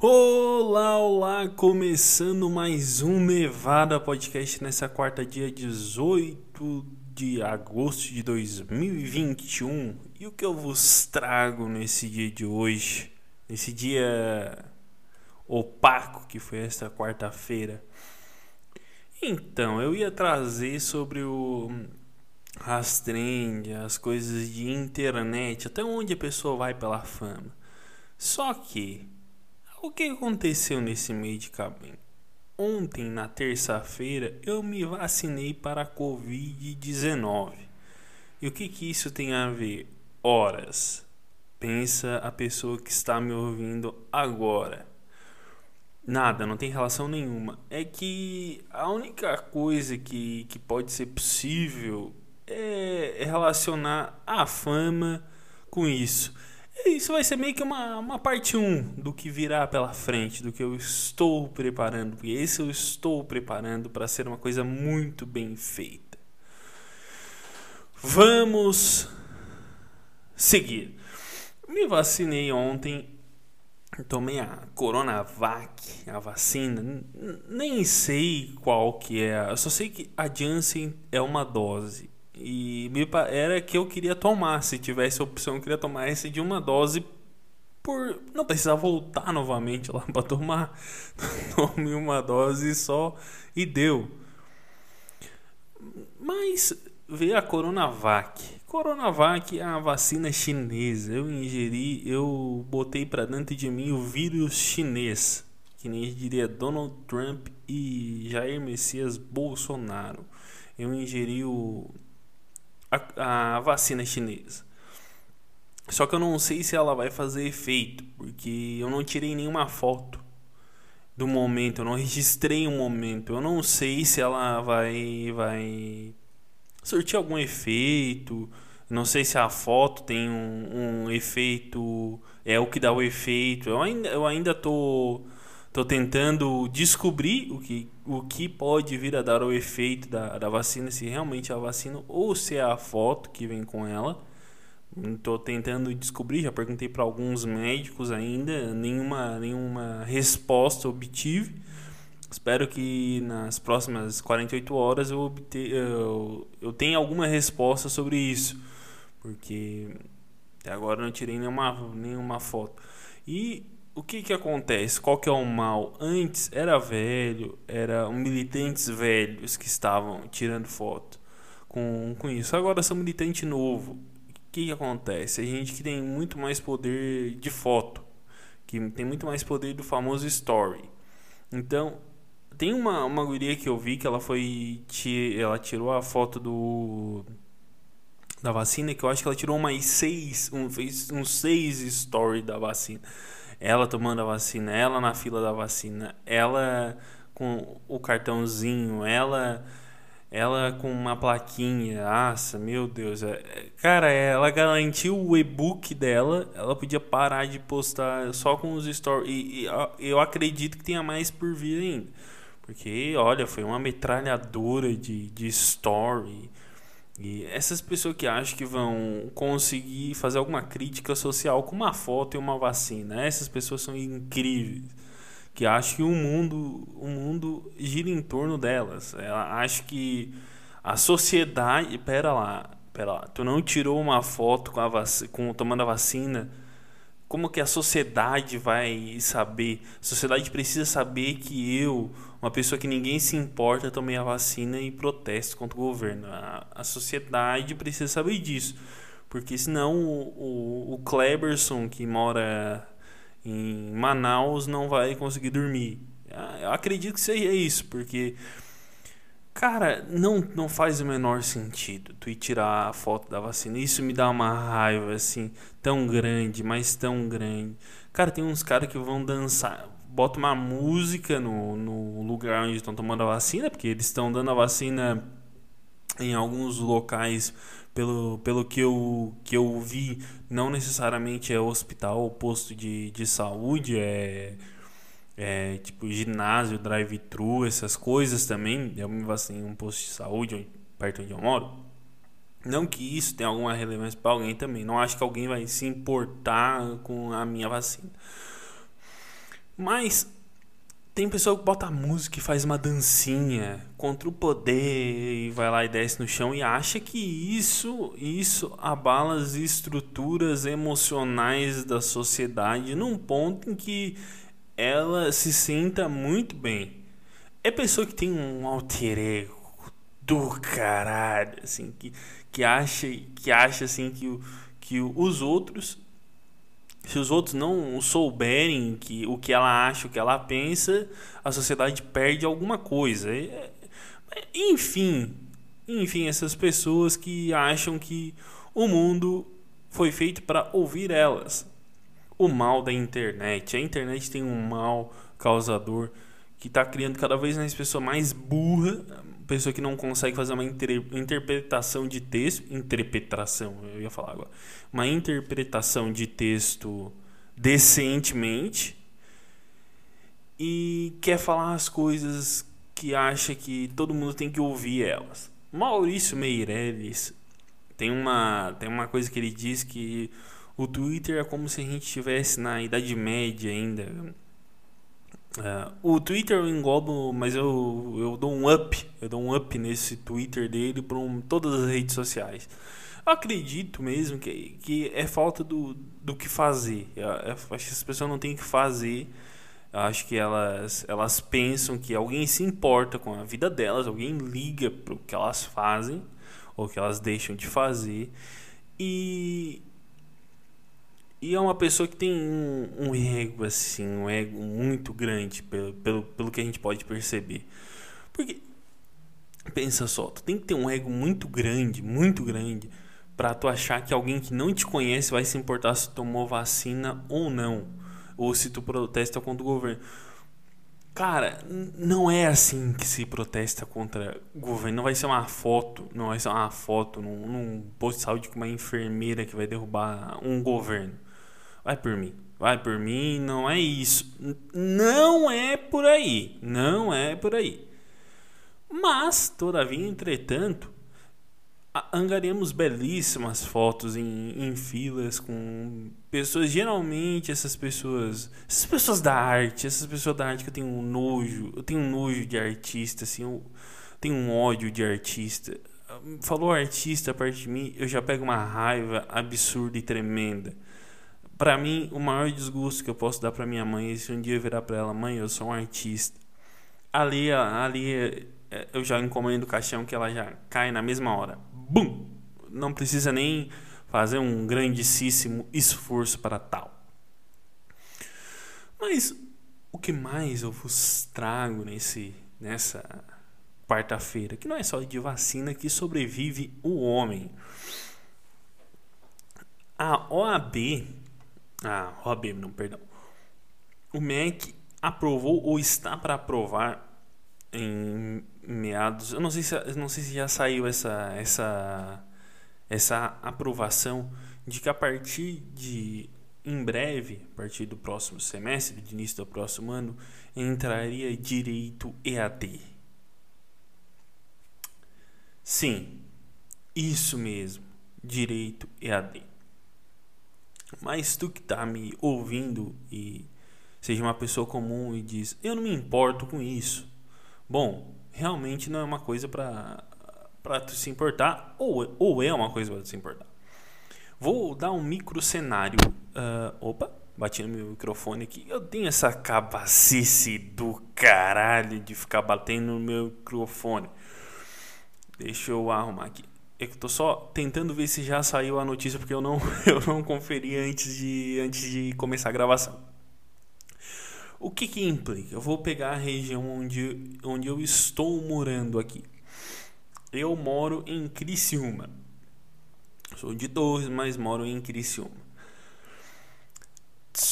Olá, olá! Começando mais um Nevada Podcast nessa quarta, dia 18 de agosto de 2021. E o que eu vos trago nesse dia de hoje, nesse dia opaco que foi esta quarta-feira? Então, eu ia trazer sobre o as trends, as coisas de internet, até onde a pessoa vai pela fama. Só que o que aconteceu nesse meio de caminho? Ontem, na terça-feira, eu me vacinei para a Covid-19. E o que, que isso tem a ver? Horas. Pensa a pessoa que está me ouvindo agora. Nada, não tem relação nenhuma. É que a única coisa que, que pode ser possível é, é relacionar a fama com isso. Isso vai ser meio que uma, uma parte 1 do que virá pela frente, do que eu estou preparando. Porque esse eu estou preparando para ser uma coisa muito bem feita. Vamos seguir. Me vacinei ontem, tomei a Coronavac, a vacina. Nem sei qual que é. Eu só sei que a Janssen é uma dose e era que eu queria tomar. Se tivesse opção, eu queria tomar esse de uma dose por não precisar voltar novamente lá para tomar. Tome uma dose só e deu. Mas veio a Coronavac. Coronavac é a vacina chinesa. Eu ingeri, eu botei para dentro de mim o vírus chinês, que nem diria Donald Trump e Jair Messias Bolsonaro. Eu ingeri o a, a vacina chinesa. Só que eu não sei se ela vai fazer efeito, porque eu não tirei nenhuma foto do momento, eu não registrei um momento. Eu não sei se ela vai vai surtir algum efeito. Não sei se a foto tem um, um efeito, é o que dá o efeito. Eu ainda eu ainda tô tô tentando descobrir o que o que pode vir a dar o efeito da, da vacina, se realmente é a vacina ou se é a foto que vem com ela. Estou tentando descobrir, já perguntei para alguns médicos ainda, nenhuma, nenhuma resposta obtive. Espero que nas próximas 48 horas eu, eu, eu tenha alguma resposta sobre isso, porque até agora não tirei nenhuma, nenhuma foto. E o que que acontece? Qual que é o mal? Antes era velho, eram militantes velhos que estavam tirando foto com, com isso. Agora são militante novo. O que que acontece? A gente que tem muito mais poder de foto, que tem muito mais poder do famoso story. Então, tem uma, uma guria que eu vi que ela foi ela tirou a foto do da vacina que eu acho que ela tirou mais seis um fez uns seis story da vacina ela tomando a vacina, ela na fila da vacina, ela com o cartãozinho, ela ela com uma plaquinha, nossa, meu Deus, é, é, cara, ela garantiu o e-book dela, ela podia parar de postar só com os stories, e, e eu acredito que tenha mais por vir ainda, porque, olha, foi uma metralhadora de, de story, e essas pessoas que acham que vão conseguir fazer alguma crítica social com uma foto e uma vacina, essas pessoas são incríveis. Que acham que o mundo, o mundo gira em torno delas. Ela acha que a sociedade. Pera lá, pera lá. Tu não tirou uma foto com a vac... com tomando a vacina como que a sociedade vai saber? A sociedade precisa saber que eu, uma pessoa que ninguém se importa, tomei a vacina e protesto contra o governo. A, a sociedade precisa saber disso. Porque senão o, o, o Kleberson, que mora em Manaus, não vai conseguir dormir. Ah, eu acredito que seja isso, porque Cara, não, não faz o menor sentido tu ir tirar a foto da vacina. Isso me dá uma raiva, assim, tão grande, mas tão grande. Cara, tem uns caras que vão dançar, bota uma música no, no lugar onde estão tomando a vacina, porque eles estão dando a vacina em alguns locais, pelo, pelo que, eu, que eu vi, não necessariamente é hospital ou posto de, de saúde, é é, tipo ginásio, drive-thru, essas coisas também. Eu me vacinei em um posto de saúde perto onde eu moro. Não que isso tenha alguma relevância para alguém também. Não acho que alguém vai se importar com a minha vacina. Mas tem pessoa que bota música e faz uma dancinha contra o poder e vai lá e desce no chão e acha que isso isso abala as estruturas emocionais da sociedade num ponto em que ela se sinta muito bem. É pessoa que tem um alter ego do caralho, assim, que, que acha que acha assim que, que os outros se os outros não souberem que, o que ela acha, o que ela pensa, a sociedade perde alguma coisa. Enfim, enfim, essas pessoas que acham que o mundo foi feito para ouvir elas. O mal da internet. A internet tem um mal causador que está criando cada vez mais pessoa mais burra, pessoa que não consegue fazer uma inter interpretação de texto, interpretação, eu ia falar agora, uma interpretação de texto decentemente e quer falar as coisas que acha que todo mundo tem que ouvir elas. Maurício Meirelles tem uma tem uma coisa que ele diz que o Twitter é como se a gente estivesse na Idade Média ainda Uh, o Twitter eu englobo, mas eu, eu dou um up, eu dou um up nesse Twitter dele para um, todas as redes sociais. Eu acredito mesmo que, que é falta do, do que fazer. Eu, eu acho que as pessoas não têm que fazer. Eu acho que elas, elas pensam que alguém se importa com a vida delas, alguém liga para o que elas fazem ou que elas deixam de fazer. E, e é uma pessoa que tem um, um, ego, assim, um ego muito grande, pelo, pelo, pelo que a gente pode perceber. Porque, pensa só, tu tem que ter um ego muito grande, muito grande, para tu achar que alguém que não te conhece vai se importar se tomou vacina ou não. Ou se tu protesta contra o governo. Cara, não é assim que se protesta contra o governo. Não vai ser uma foto, não vai ser uma foto num, num posto de saúde com uma enfermeira que vai derrubar um governo. Vai por mim. Vai por mim, não é isso. Não é por aí. Não é por aí. Mas, todavia, entretanto, angariamos belíssimas fotos em, em filas com pessoas, geralmente essas pessoas, essas pessoas da arte, essas pessoas da arte que eu tenho um nojo, eu tenho um nojo de artista, assim, eu tenho um ódio de artista. Falou artista a parte de mim, eu já pego uma raiva absurda e tremenda para mim, o maior desgosto que eu posso dar para minha mãe é se um dia eu virar para ela, mãe, eu sou um artista. Ali, ali é, eu já encomendo o caixão que ela já cai na mesma hora. Bum! Não precisa nem fazer um grandíssimo esforço para tal. Mas o que mais eu vos trago nesse nessa quarta-feira, que não é só de vacina que sobrevive o homem. A OAB ah, OAB, não, perdão. O MEC aprovou ou está para aprovar em meados. Eu não sei se, não sei se já saiu essa, essa, essa aprovação de que a partir de em breve, a partir do próximo semestre, de início do próximo ano, entraria direito EAD. Sim, isso mesmo, direito EAD. Mas tu que tá me ouvindo e seja uma pessoa comum e diz: "Eu não me importo com isso". Bom, realmente não é uma coisa para para tu se importar ou ou é uma coisa para tu se importar. Vou dar um micro cenário. Uh, opa, bati no meu microfone aqui. Eu tenho essa cabacice do caralho de ficar batendo no meu microfone. Deixa eu arrumar aqui. Eu tô só tentando ver se já saiu a notícia porque eu não, eu não conferi antes de, antes de começar a gravação. O que que implica? Eu vou pegar a região onde, onde eu estou morando aqui. Eu moro em Criciúma. Sou de Torres, mas moro em Criciúma.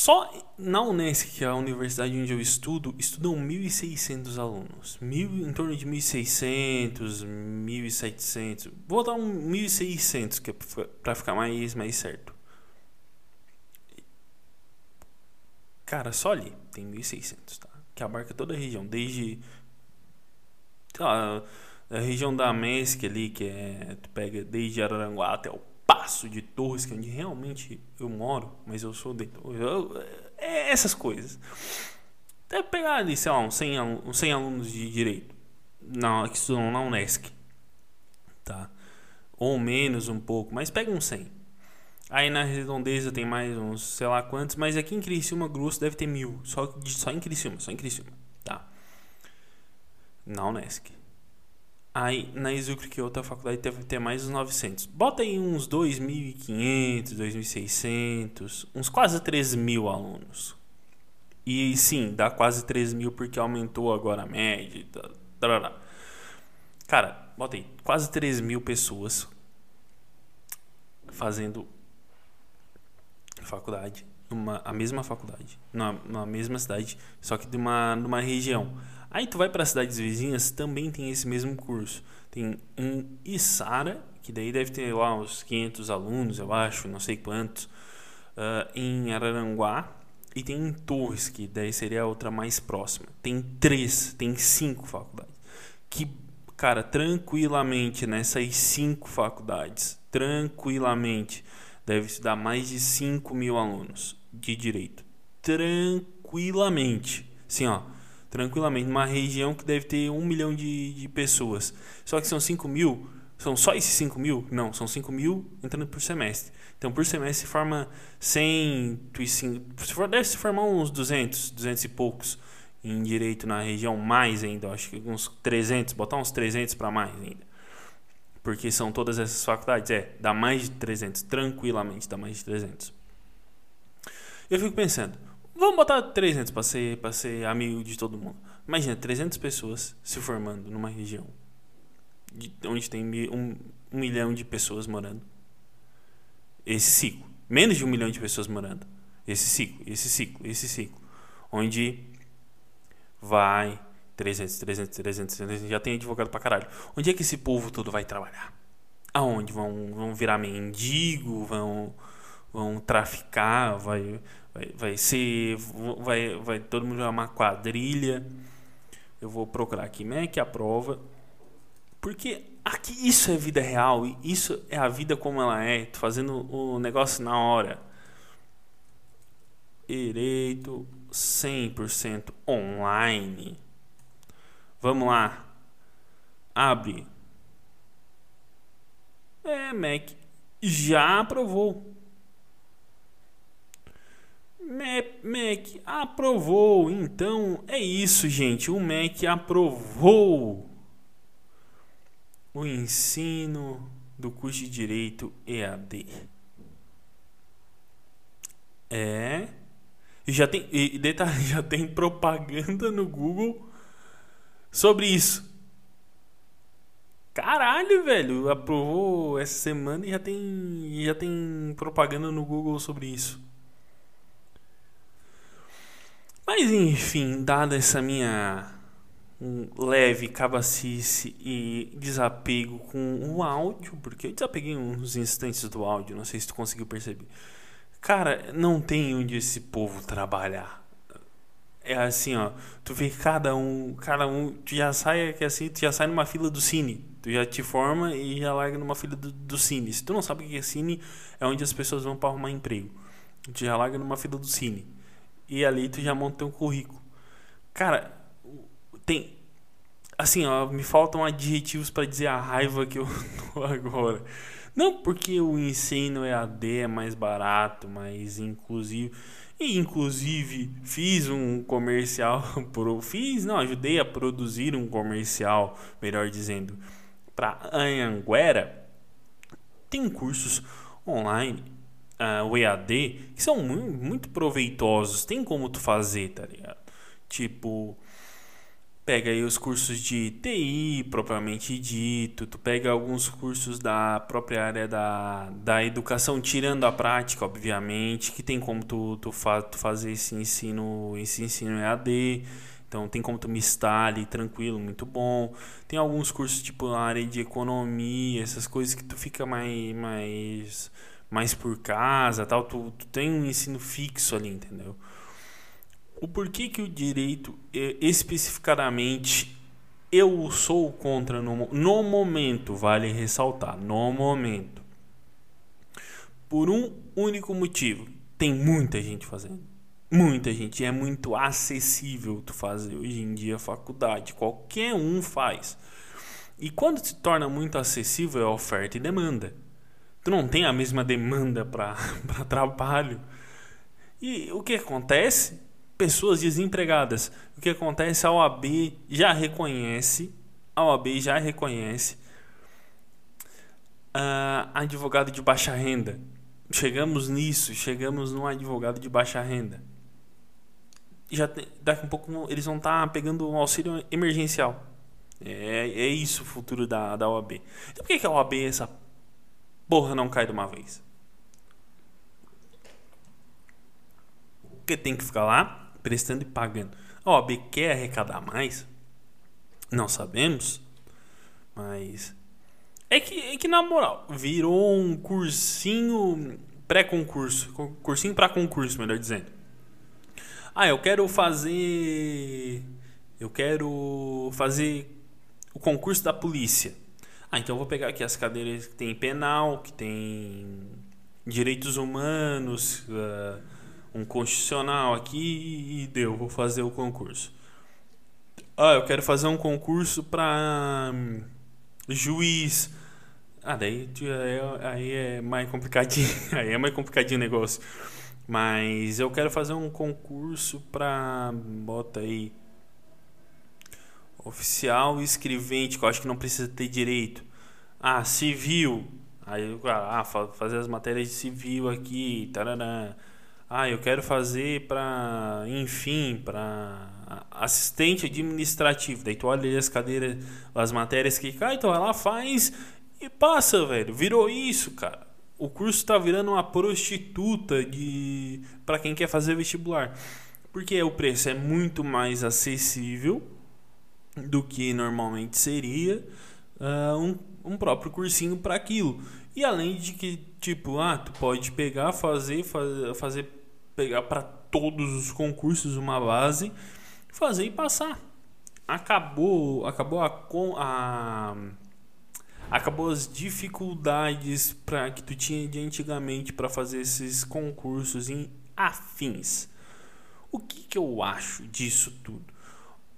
Só na Unesco, que é a universidade onde eu estudo, estudam 1.600 alunos. Mil, em torno de 1.600, 1.700. Vou dar um 1.600, que é para ficar mais, mais certo. Cara, só ali tem 1.600, tá? Que abarca toda a região, desde lá, a região da MESC ali, que é. Tu pega desde Araranguá até o Passo de Torres, que é onde realmente eu moro, mas eu sou de Torres. Eu, é essas coisas. pegar ali, sei lá, uns 100, uns 100 alunos de direito na, que estudam na Unesc, tá? Ou menos um pouco, mas pega uns 100. Aí na redondeza tem mais uns, sei lá quantos, mas aqui em Criciúma grosso deve ter mil. Só, só em Criciúma, só em Criciúma, tá? Na Unesc. Aí na Exucre, que outra faculdade, deve ter mais uns 900. Bota aí uns 2.500, 2.600, uns quase 3 mil alunos. E sim, dá quase 3 mil porque aumentou agora a média. Cara, bota aí, quase 3 mil pessoas fazendo faculdade, numa, a mesma faculdade, numa, numa mesma cidade, só que de uma, numa região. Aí tu vai para cidades vizinhas, também tem esse mesmo curso. Tem em Içara, que daí deve ter lá uns 500 alunos, eu acho, não sei quantos. Uh, em Araranguá, e tem em Torres, que daí seria a outra mais próxima. Tem três, tem cinco faculdades. Que, cara, tranquilamente nessas cinco faculdades, tranquilamente, deve estudar mais de 5 mil alunos de direito. Tranquilamente. Sim, ó. Tranquilamente. Numa região que deve ter um milhão de, de pessoas. Só que são 5 mil. São só esses 5 mil? Não, são 5 mil entrando por semestre. Então, por semestre se forma 100, deve se formar uns 200, 200 e poucos em direito na região, mais ainda, acho que uns 300, botar uns 300 para mais ainda. Porque são todas essas faculdades, é, dá mais de 300, tranquilamente dá mais de 300. Eu fico pensando, vamos botar 300 para ser, ser amigo de todo mundo. Imagina, 300 pessoas se formando numa região onde tem um, um milhão de pessoas morando esse ciclo. Menos de um milhão de pessoas morando. Esse ciclo, esse ciclo, esse ciclo. Onde vai 300, 300, 300, 300, já tem advogado pra caralho. Onde é que esse povo todo vai trabalhar? Aonde? Vão, vão virar mendigo? Vão, vão traficar? Vai, vai, vai ser. Vai, vai todo mundo virar uma quadrilha? Eu vou procurar aqui, MEC a prova. Porque aqui isso é vida real, isso é a vida como ela é, tô fazendo o negócio na hora. Direito 100% online. Vamos lá. Abre. É, Mac já aprovou. Mac aprovou. Então é isso, gente. O Mac aprovou o ensino do curso de Direito EAD. É. E já tem, e detalhe, já tem propaganda no Google sobre isso. Caralho, velho, aprovou essa semana e já tem, já tem propaganda no Google sobre isso. Mas enfim, dada essa minha leve cabacice e desapego com o áudio, porque eu desapeguei uns instantes do áudio, não sei se tu conseguiu perceber. Cara, não tem onde esse povo trabalhar. É assim, ó, tu vê cada um, cada um, tu já sai que assim, tu já sai numa fila do cine. Tu já te forma e já larga numa fila do, do cine. Se tu não sabe o que é cine, é onde as pessoas vão para arrumar emprego. Tu já larga numa fila do cine. E ali tu já monta teu currículo. Cara, tem assim, ó, me faltam adjetivos para dizer a raiva que eu tô agora. Não porque o ensino EAD é mais barato, mais inclusivo. E inclusive fiz um comercial, pro, fiz, não, ajudei a produzir um comercial, melhor dizendo, para Anhanguera. Tem cursos online, uh, o EAD, que são muito, proveitosos. Tem como tu fazer, tá ligado? Tipo, pega aí os cursos de TI propriamente dito, tu pega alguns cursos da própria área da, da educação, tirando a prática, obviamente, que tem como tu, tu, fa, tu fazer esse ensino, esse ensino EAD. Então tem como tu mistar ali tranquilo, muito bom. Tem alguns cursos tipo na área de economia, essas coisas que tu fica mais mais mais por casa, tal, tu, tu tem um ensino fixo ali, entendeu? o porquê que o direito especificadamente eu sou contra no, no momento, vale ressaltar, no momento. Por um único motivo, tem muita gente fazendo. Muita gente. É muito acessível tu fazer hoje em dia faculdade. Qualquer um faz. E quando se torna muito acessível é oferta e demanda. Tu não tem a mesma demanda para trabalho. E o que acontece? Pessoas desempregadas. O que acontece? A OAB já reconhece, a OAB já reconhece uh, advogado de baixa renda. Chegamos nisso, chegamos num advogado de baixa renda. Já tem, daqui a pouco eles vão estar tá pegando um auxílio emergencial. É, é isso o futuro da, da OAB. Então por que, que a OAB, essa porra, não cai de uma vez? Porque tem que ficar lá prestando e pagando. A OAB quer arrecadar mais? Não sabemos. Mas. É que, é que na moral, virou um cursinho pré-concurso. Cursinho para concurso, melhor dizendo. Ah, eu quero fazer. Eu quero fazer o concurso da polícia. Ah, então eu vou pegar aqui as cadeiras que tem penal, que tem direitos humanos, uh, um constitucional aqui e deu, vou fazer o concurso. Ah, eu quero fazer um concurso para um, juiz. Ah, daí aí é mais complicadinho, aí é mais complicadinho o negócio. Mas eu quero fazer um concurso para bota aí oficial e escrevente, que eu acho que não precisa ter direito. Ah, civil. Aí, ah, fazer as matérias de civil aqui, tarará. Ah, eu quero fazer para, enfim, para assistente administrativo. Daí tu olha as cadeiras, as matérias que cai, então ela faz e passa, velho. Virou isso, cara. O curso está virando uma prostituta de para quem quer fazer vestibular. Porque o preço é muito mais acessível do que normalmente seria uh, um, um próprio cursinho para aquilo. E além de que, tipo, ah, tu pode pegar, fazer, fazer, pegar para todos os concursos uma base, fazer e passar. Acabou, acabou a, a acabou as dificuldades para que tu tinha de antigamente para fazer esses concursos em afins. O que, que eu acho disso tudo?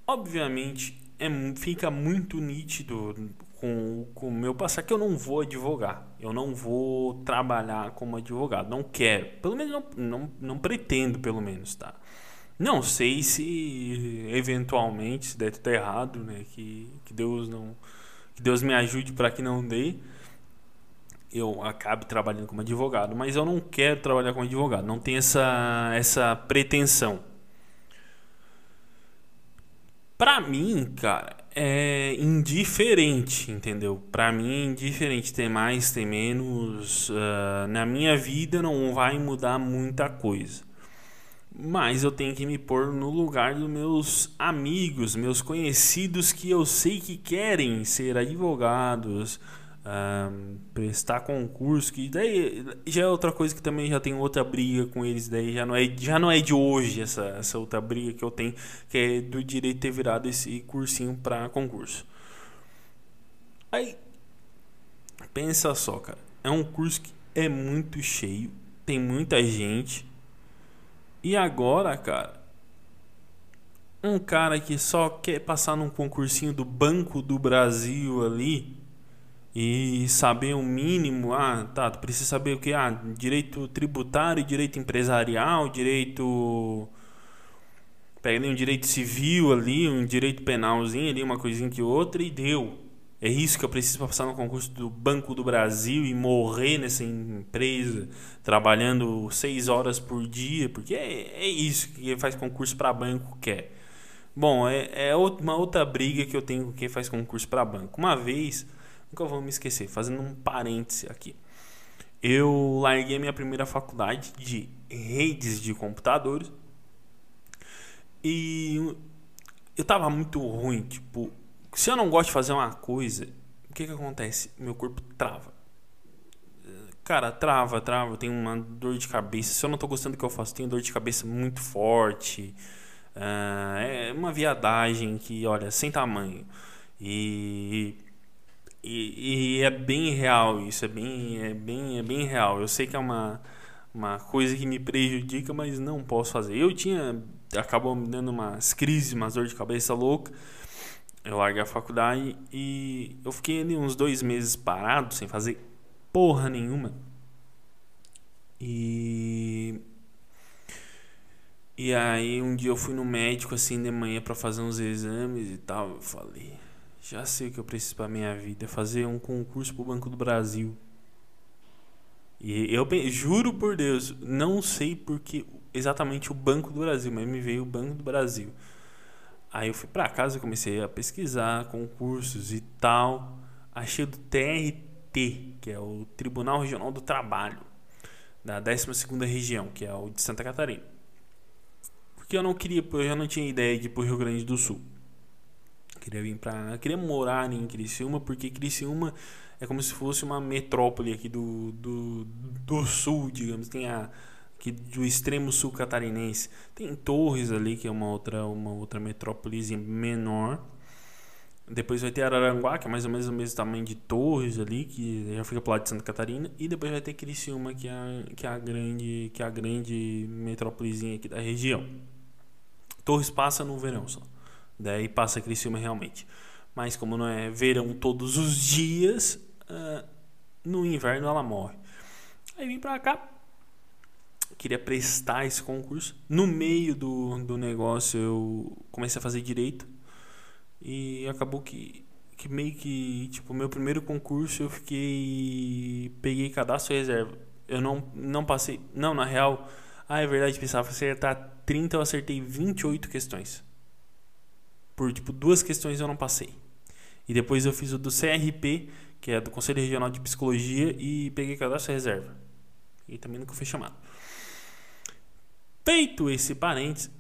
Obviamente, é, fica muito nítido com, o meu passar que eu não vou advogar. Eu não vou trabalhar como advogado. Não quero. Pelo menos não, não, não pretendo, pelo menos, tá? Não sei se eventualmente, se der tudo errado, né? Que, que Deus não. Que Deus me ajude para que não dê. Eu acabe trabalhando como advogado. Mas eu não quero trabalhar como advogado. Não tenho essa, essa pretensão. Pra mim, cara, é indiferente, entendeu? Pra mim é indiferente ter mais, ter menos. Uh, na minha vida não vai mudar muita coisa. Mas eu tenho que me pôr no lugar dos meus amigos, meus conhecidos que eu sei que querem ser advogados, prestar concurso, que daí já é outra coisa que também já tem outra briga com eles, daí já não é, já não é de hoje essa, essa outra briga que eu tenho, que é do direito ter virado esse cursinho para concurso. Aí, pensa só, cara, é um curso que é muito cheio, tem muita gente, e agora, cara, um cara que só quer passar num concursinho do Banco do Brasil ali, e saber o mínimo, ah, tá, tu precisa saber o que? Ah, direito tributário, direito empresarial, direito pega um direito civil ali, um direito penalzinho ali, uma coisinha que outra e deu. É isso que eu preciso para passar no concurso do Banco do Brasil e morrer nessa empresa, trabalhando seis horas por dia, porque é, é isso que quem faz concurso para banco quer. Bom, é, é uma outra briga que eu tenho com quem faz concurso para banco. Uma vez Nunca vou me esquecer, fazendo um parêntese aqui. Eu larguei minha primeira faculdade de redes de computadores e eu tava muito ruim, tipo, se eu não gosto de fazer uma coisa, o que que acontece? Meu corpo trava. Cara, trava, trava, eu tenho uma dor de cabeça. Se eu não tô gostando do que eu faço, tenho dor de cabeça muito forte. Uh, é uma viadagem que, olha, sem tamanho. E e, e, é bem real isso, é bem, é bem, é bem real. Eu sei que é uma, uma coisa que me prejudica, mas não posso fazer. Eu tinha acabou me dando umas crises, umas dor de cabeça louca. Eu larguei a faculdade e eu fiquei ali uns dois meses parado, sem fazer porra nenhuma. E. E aí um dia eu fui no médico assim de manhã para fazer uns exames e tal. Eu falei, já sei o que eu preciso para minha vida, fazer um concurso pro Banco do Brasil. E eu juro por Deus, não sei porque exatamente o Banco do Brasil, mas me veio o Banco do Brasil. Aí eu fui para casa, comecei a pesquisar concursos e tal. Achei do TRT, que é o Tribunal Regional do Trabalho, da 12ª região, que é o de Santa Catarina. Porque eu não queria, eu já não tinha ideia de ir pro Rio Grande do Sul. Queria vir para, queria morar em Criciúma, porque Criciúma é como se fosse uma metrópole aqui do, do, do sul, digamos. Tem a que do extremo sul catarinense. Tem Torres ali, que é uma outra, uma outra metrópole menor. Depois vai ter Araranguá, que é mais ou menos o mesmo tamanho de Torres ali, que já fica pro lado de Santa Catarina. E depois vai ter Criciúma, que é que é a grande, que é a grande metrópolezinha aqui da região. Torres passa no verão só. Daí passa Criciúma realmente. Mas como não é verão todos os dias, uh, no inverno ela morre. Aí vim pra cá, queria prestar esse concurso. No meio do, do negócio eu comecei a fazer direito e acabou que, que meio que, tipo, meu primeiro concurso eu fiquei. Peguei cadastro reserva. Eu não, não passei. Não, na real, ah, é verdade, pensava acertar 30, eu acertei 28 questões. Por, tipo, duas questões eu não passei. E depois eu fiz o do CRP, que é do Conselho Regional de Psicologia, e peguei cadastro reserva. E também nunca fui chamado. Feito esse parênteses,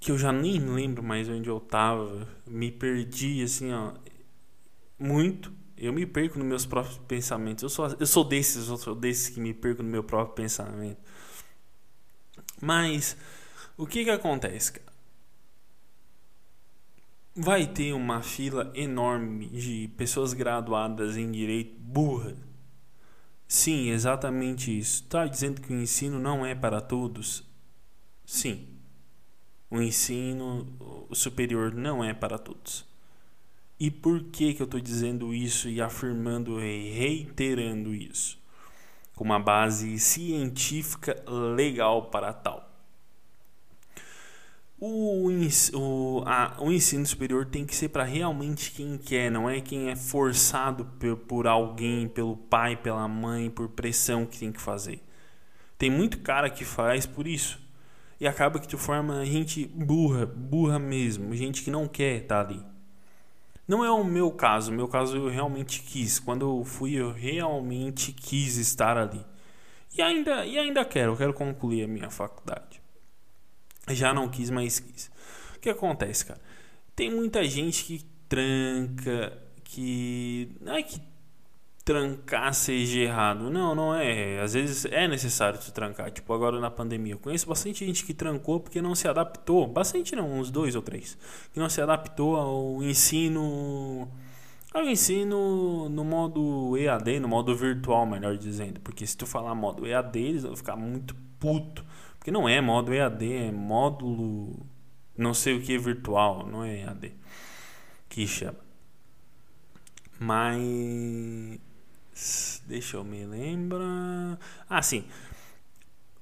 que eu já nem lembro mais onde eu tava, me perdi assim, ó, muito. Eu me perco nos meus próprios pensamentos. Eu sou, eu sou desses, eu sou desses que me perco no meu próprio pensamento. Mas o que que acontece, cara? Vai ter uma fila enorme de pessoas graduadas em direito burra. Sim, exatamente isso. Tá dizendo que o ensino não é para todos? Sim, o ensino superior não é para todos. E por que, que eu estou dizendo isso e afirmando e reiterando isso? Com uma base científica legal para tal. O, o, a, o ensino superior tem que ser para realmente quem quer, não é quem é forçado por, por alguém, pelo pai, pela mãe, por pressão que tem que fazer. Tem muito cara que faz por isso e acaba que tu forma gente burra, burra mesmo, gente que não quer estar tá ali. Não é o meu caso, o meu caso eu realmente quis. Quando eu fui, eu realmente quis estar ali. E ainda, e ainda quero, eu quero concluir a minha faculdade. Já não quis, mas quis. O que acontece, cara? Tem muita gente que tranca, que. Não é que trancar seja errado. Não, não é. Às vezes é necessário tu trancar. Tipo, agora na pandemia. Eu conheço bastante gente que trancou porque não se adaptou. Bastante não, uns dois ou três. Que não se adaptou ao ensino. Ao ensino no modo EAD, no modo virtual, melhor dizendo. Porque se tu falar modo EAD, eles vão ficar muito puto. Porque não é modo EAD, é módulo. Não sei o que virtual, não é EAD. Que chama. Mas Deixa eu me lembrar. Ah, sim.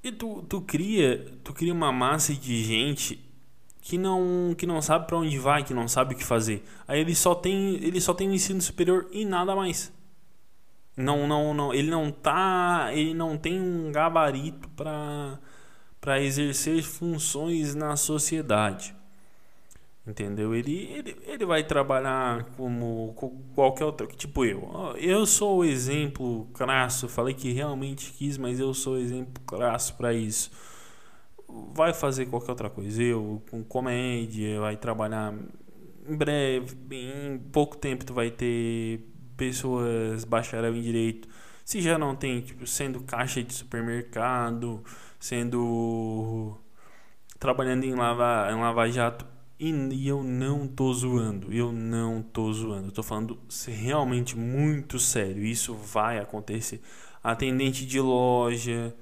E tu, tu cria, tu cria uma massa de gente que não que não sabe para onde vai, que não sabe o que fazer. Aí ele só tem ele só tem o ensino superior e nada mais. Não, não, não, ele não tá, ele não tem um gabarito para para exercer funções na sociedade. Entendeu? Ele, ele, ele vai trabalhar como qualquer outro. Tipo eu. Eu sou o exemplo crasso. Falei que realmente quis, mas eu sou o exemplo crasso para isso. Vai fazer qualquer outra coisa. Eu, com comédia, vai trabalhar em breve. Em pouco tempo, tu vai ter pessoas bacharel em direito. Se já não tem, tipo, sendo caixa de supermercado, sendo. trabalhando em lava, em lava jato e eu não tô zoando, eu não tô zoando, eu tô falando realmente muito sério. Isso vai acontecer. Atendente de loja,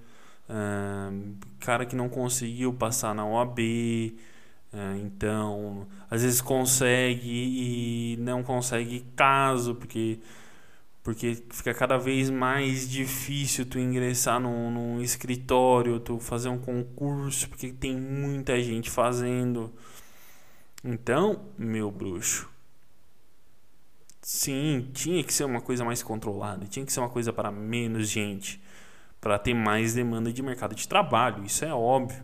Uh, cara que não conseguiu passar na OAB, uh, então às vezes consegue e não consegue caso, porque porque fica cada vez mais difícil tu ingressar num, num escritório, tu fazer um concurso, porque tem muita gente fazendo. Então, meu bruxo, sim, tinha que ser uma coisa mais controlada, tinha que ser uma coisa para menos gente, para ter mais demanda de mercado de trabalho, isso é óbvio.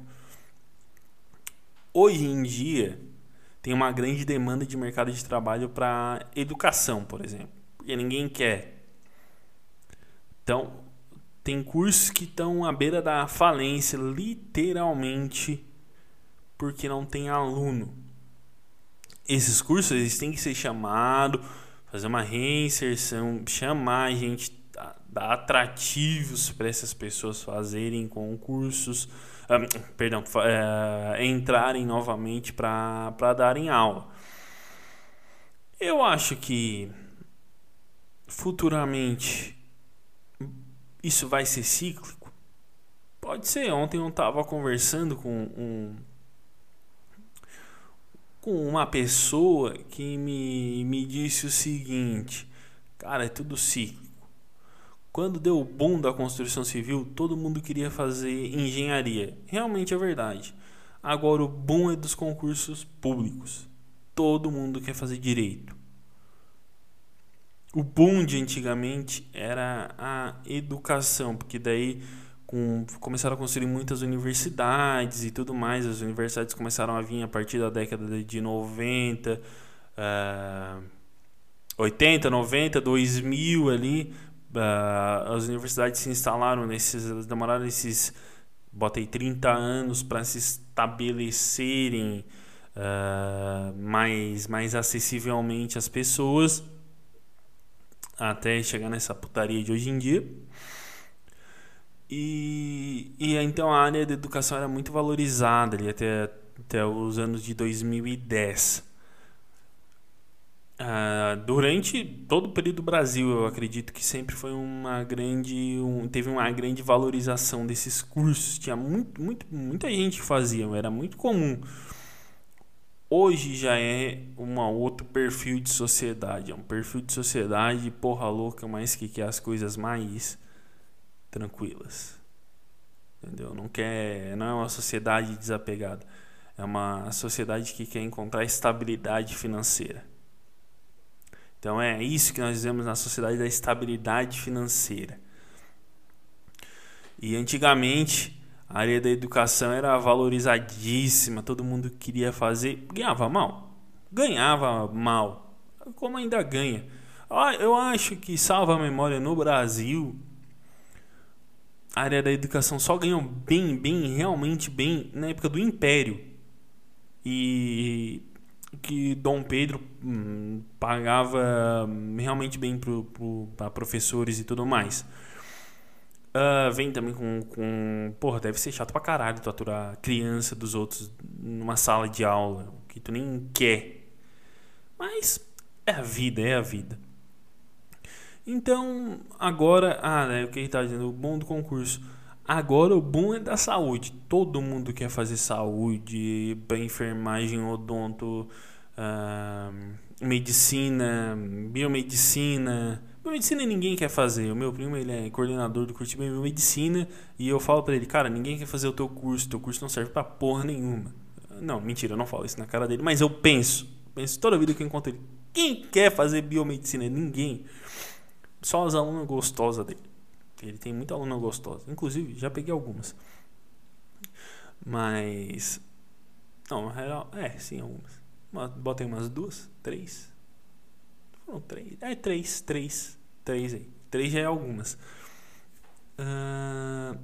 Hoje em dia, tem uma grande demanda de mercado de trabalho para educação, por exemplo porque ninguém quer. Então, tem cursos que estão à beira da falência, literalmente, porque não tem aluno. Esses cursos eles têm que ser chamados, fazer uma reinserção, chamar a gente, dar atrativos para essas pessoas fazerem concursos, perdão, é, entrarem novamente para darem aula. Eu acho que futuramente isso vai ser cíclico? Pode ser. Ontem eu estava conversando com um com uma pessoa que me, me disse o seguinte: Cara, é tudo cíclico. Quando deu o boom da construção civil, todo mundo queria fazer engenharia. Realmente é verdade. Agora o boom é dos concursos públicos. Todo mundo quer fazer direito o boom de antigamente era a educação, porque daí com, começaram a construir muitas universidades e tudo mais. As universidades começaram a vir a partir da década de 90, uh, 80, 90, 2000 ali. Uh, as universidades se instalaram nesses, demoraram esses, botei 30 anos para se estabelecerem uh, mais, mais acessivelmente às pessoas até chegar nessa putaria de hoje em dia. E, e então a área da educação era muito valorizada ali até, até os anos de 2010. Uh, ah, durante todo o período do Brasil, eu acredito que sempre foi uma grande, um, teve uma grande valorização desses cursos. Tinha muito, muito, muita gente que fazia, era muito comum hoje já é um outro perfil de sociedade. É um perfil de sociedade porra louca, mas que quer as coisas mais tranquilas. Entendeu? Não quer, não é uma sociedade desapegada. É uma sociedade que quer encontrar estabilidade financeira. Então é isso que nós vemos na sociedade da estabilidade financeira. E antigamente a área da educação era valorizadíssima, todo mundo queria fazer, ganhava mal, ganhava mal, como ainda ganha. Ah, eu acho que, salva a memória, no Brasil, a área da educação só ganhou bem, bem, realmente bem na época do Império. E que Dom Pedro hum, pagava realmente bem para professores e tudo mais. Uh, vem também com, com. Porra, deve ser chato pra caralho tu aturar criança dos outros numa sala de aula que tu nem quer. Mas é a vida, é a vida. Então, agora. Ah, né, o que ele tá dizendo? O bom do concurso. Agora o bom é da saúde. Todo mundo quer fazer saúde, enfermagem, odonto, uh, medicina, biomedicina Biomedicina ninguém quer fazer. O meu primo ele é coordenador do curso de biomedicina e eu falo para ele, cara, ninguém quer fazer o teu curso, teu curso não serve para porra nenhuma. Não, mentira, eu não falo isso na cara dele, mas eu penso, penso toda vida que eu encontro ele. Quem quer fazer biomedicina? Ninguém. Só as alunas gostosas dele. Ele tem muita aluna gostosa. Inclusive, já peguei algumas. Mas. Não, é, sim, algumas. Botei umas duas, três. Foram três. É, três, três. Três aí. Três já é algumas. Uh,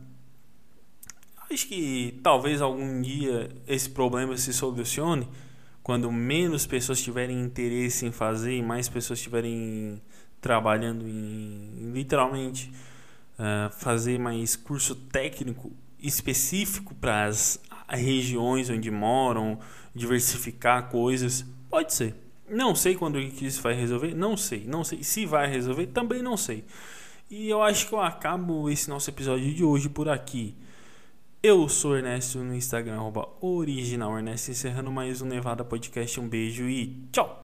acho que talvez algum dia esse problema se solucione quando menos pessoas tiverem interesse em fazer e mais pessoas estiverem trabalhando em literalmente uh, fazer mais curso técnico específico para as regiões onde moram, diversificar coisas. Pode ser. Não sei quando isso vai resolver, não sei, não sei se vai resolver, também não sei. E eu acho que eu acabo esse nosso episódio de hoje por aqui. Eu sou Ernesto no Instagram, original Ernesto, encerrando mais um Nevada Podcast. Um beijo e tchau!